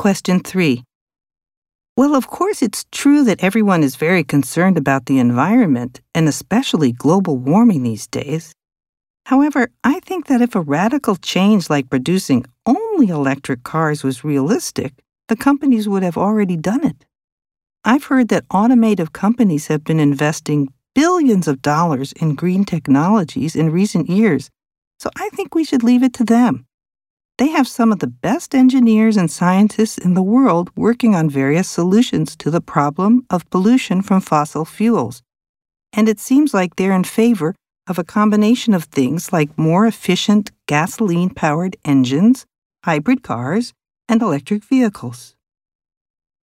Question 3. Well, of course, it's true that everyone is very concerned about the environment and especially global warming these days. However, I think that if a radical change like producing only electric cars was realistic, the companies would have already done it. I've heard that automotive companies have been investing billions of dollars in green technologies in recent years, so I think we should leave it to them. They have some of the best engineers and scientists in the world working on various solutions to the problem of pollution from fossil fuels. And it seems like they're in favor of a combination of things like more efficient gasoline powered engines, hybrid cars, and electric vehicles.